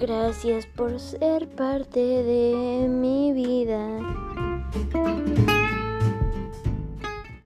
Gracias por ser parte de mi vida.